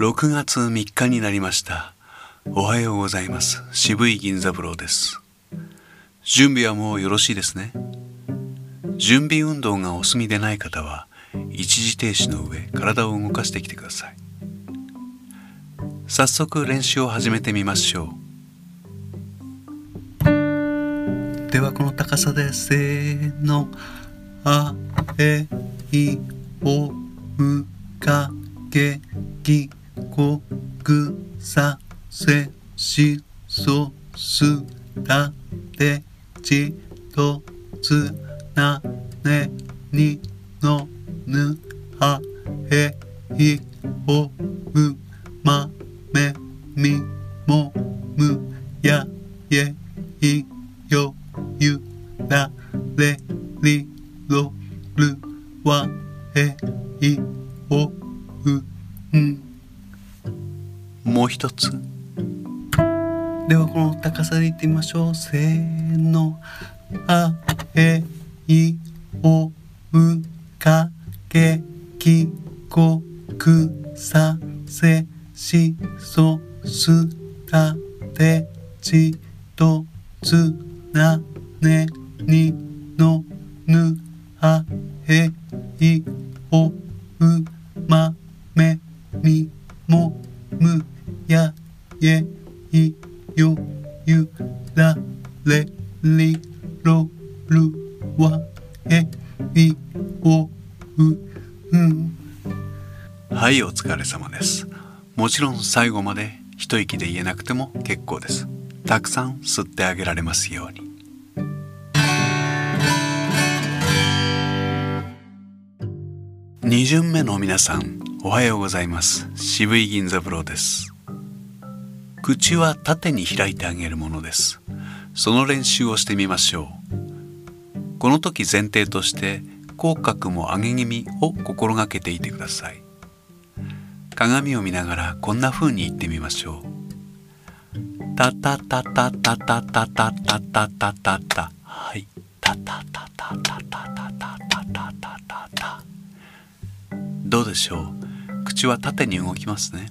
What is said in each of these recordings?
6月3日になりました。おはようございます。渋い銀三郎です。準備はもうよろしいですね。準備運動がお済みでない方は一時停止の上体を動かしてきてください。早速練習を始めてみましょう。ではこの高さでせーの。あえいおうかげぎ。こぐさせしそすたてちとつなねにのぬはへいおうまめみもむやえいよゆられりろるわへいおうんもう一つ。ではこの高さでいってみましょう。せーの。あえいおうかけきこくさせしそすたてちとつなねにのぬあへい。えいよゆられりろるわえいおううんはいお疲れ様です。もちろん最後まで一息で言えなくても結構です。たくさん吸ってあげられますように。2巡目の皆さんおはようございます。渋い銀座三郎です。口は縦に開いてあげるものです。その練習をしてみましょう。この時前提として口角も上げ気味を心がけていてください。鏡を見ながらこんな風に言ってみましょう。たたたたたたたたたたたたたはい。たたたたたたたたたたたたどうでしょう口は縦に動きますね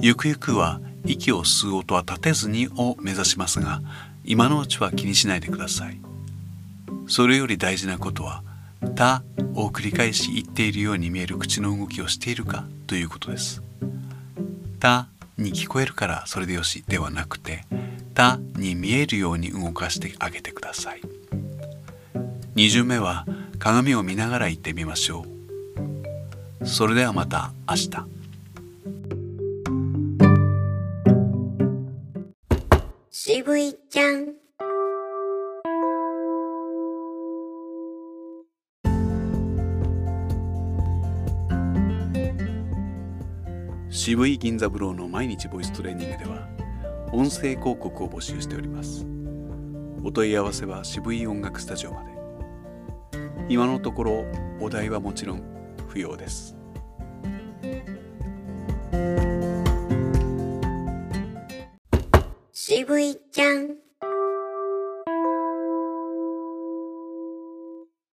ゆくゆくは息を吸う音は立てずにを目指しますが今のうちは気にしないでください。それより大事なことは「た」を繰り返し言っているように見える口の動きをしているかということです「た」に聞こえるからそれでよしではなくて「た」に見えるように動かしてあげてください。2巡目は鏡を見ながら言ってみましょう。それではまた明日。渋いちゃん。渋い銀座ブローの毎日ボイストレーニングでは音声広告を募集しております。お問い合わせは渋い音楽スタジオまで。今のところお題はもちろん不要です。渋いちゃん。